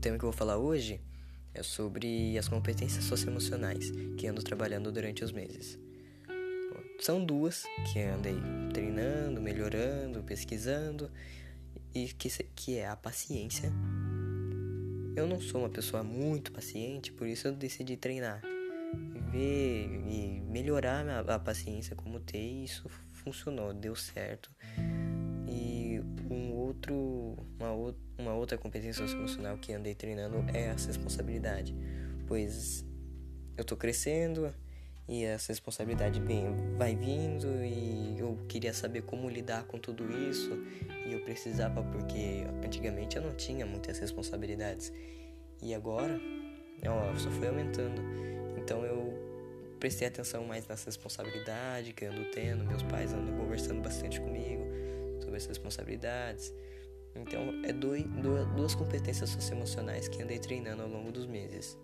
O tema que eu vou falar hoje é sobre as competências socioemocionais que ando trabalhando durante os meses. São duas que andei treinando, melhorando, pesquisando e que, que é a paciência. Eu não sou uma pessoa muito paciente, por isso eu decidi treinar, ver e melhorar a, a paciência como ter. E isso funcionou, deu certo. Um outro, uma, uma outra competência socioemocional que andei treinando é a responsabilidade, pois eu tô crescendo e essa responsabilidade vem, vai vindo e eu queria saber como lidar com tudo isso e eu precisava porque antigamente eu não tinha muitas responsabilidades. E agora só foi aumentando. Então eu prestei atenção mais nessa responsabilidade que eu ando tendo meus pais andam conversando bastante comigo sobre as responsabilidades. Então é duas competências socioemocionais que andei treinando ao longo dos meses